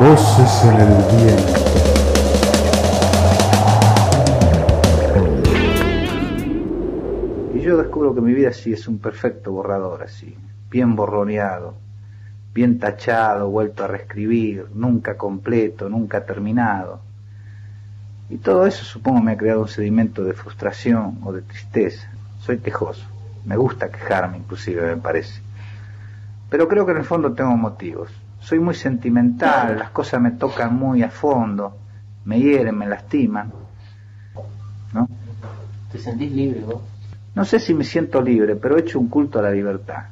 Voces en el viento. Y yo descubro que mi vida sí es un perfecto borrador, así, bien borroneado, bien tachado, vuelto a reescribir, nunca completo, nunca terminado. Y todo eso supongo me ha creado un sedimento de frustración o de tristeza. Soy quejoso, me gusta quejarme inclusive, me parece. Pero creo que en el fondo tengo motivos. Soy muy sentimental, las cosas me tocan muy a fondo, me hieren, me lastiman. ¿No? ¿Te sentís libre vos? No sé si me siento libre, pero he hecho un culto a la libertad.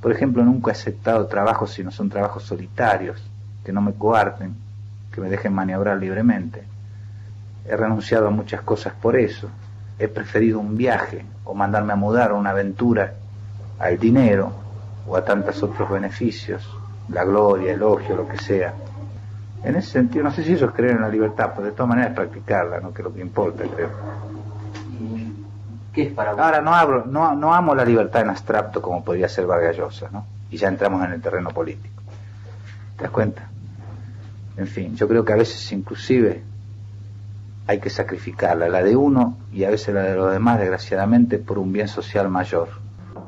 Por ejemplo, nunca he aceptado trabajos si no son trabajos solitarios, que no me coarten, que me dejen maniobrar libremente. He renunciado a muchas cosas por eso. He preferido un viaje o mandarme a mudar o una aventura al dinero o a tantos otros beneficios, la gloria, el elogio, lo que sea. En ese sentido, no sé si eso es creer en la libertad, pero de todas maneras practicarla, ¿no? que es lo que importa, creo. ¿Y ¿Qué es para vos? Ahora no hablo, no, no amo la libertad en abstracto como podría ser Vargas Llosa, ¿no? Y ya entramos en el terreno político. ¿Te das cuenta? En fin, yo creo que a veces inclusive hay que sacrificarla, la de uno y a veces la de los demás, desgraciadamente, por un bien social mayor.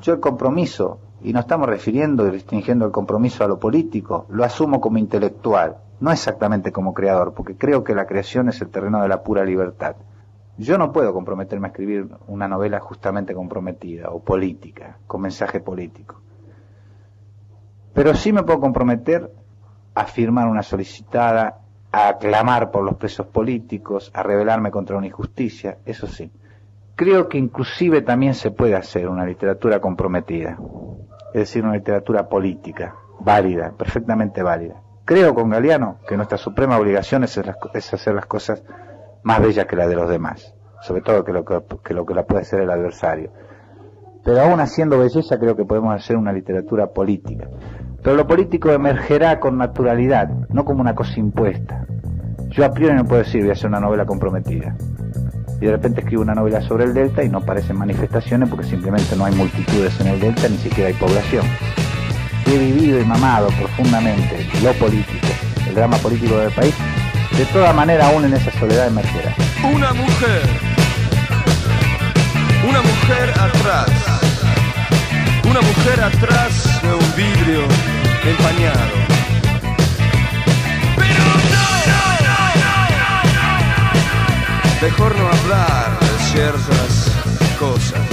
Yo el compromiso, y no estamos refiriendo y restringiendo el compromiso a lo político, lo asumo como intelectual, no exactamente como creador, porque creo que la creación es el terreno de la pura libertad. Yo no puedo comprometerme a escribir una novela justamente comprometida o política, con mensaje político. Pero sí me puedo comprometer a firmar una solicitada, a aclamar por los presos políticos, a rebelarme contra una injusticia, eso sí. Creo que inclusive también se puede hacer una literatura comprometida, es decir, una literatura política, válida, perfectamente válida. Creo con Galeano que nuestra suprema obligación es, hacer las cosas más bellas que la de los demás, sobre todo que lo que, que lo que la puede hacer el adversario. Pero aún haciendo belleza creo que podemos hacer una literatura política. Pero lo político emergerá con naturalidad, no como una cosa impuesta. Yo a priori no puedo decir voy a hacer una novela comprometida. Y de repente escribo una novela sobre el Delta y no parecen manifestaciones porque simplemente no hay multitudes en el Delta, ni siquiera hay población. He vivido y mamado profundamente lo político, el drama político del país, de toda manera aún en esa soledad emergerá. Una mujer. Una mujer atrás. Una mujer atrás de un vidrio empañado. Mejor no hablar de ciertas cosas.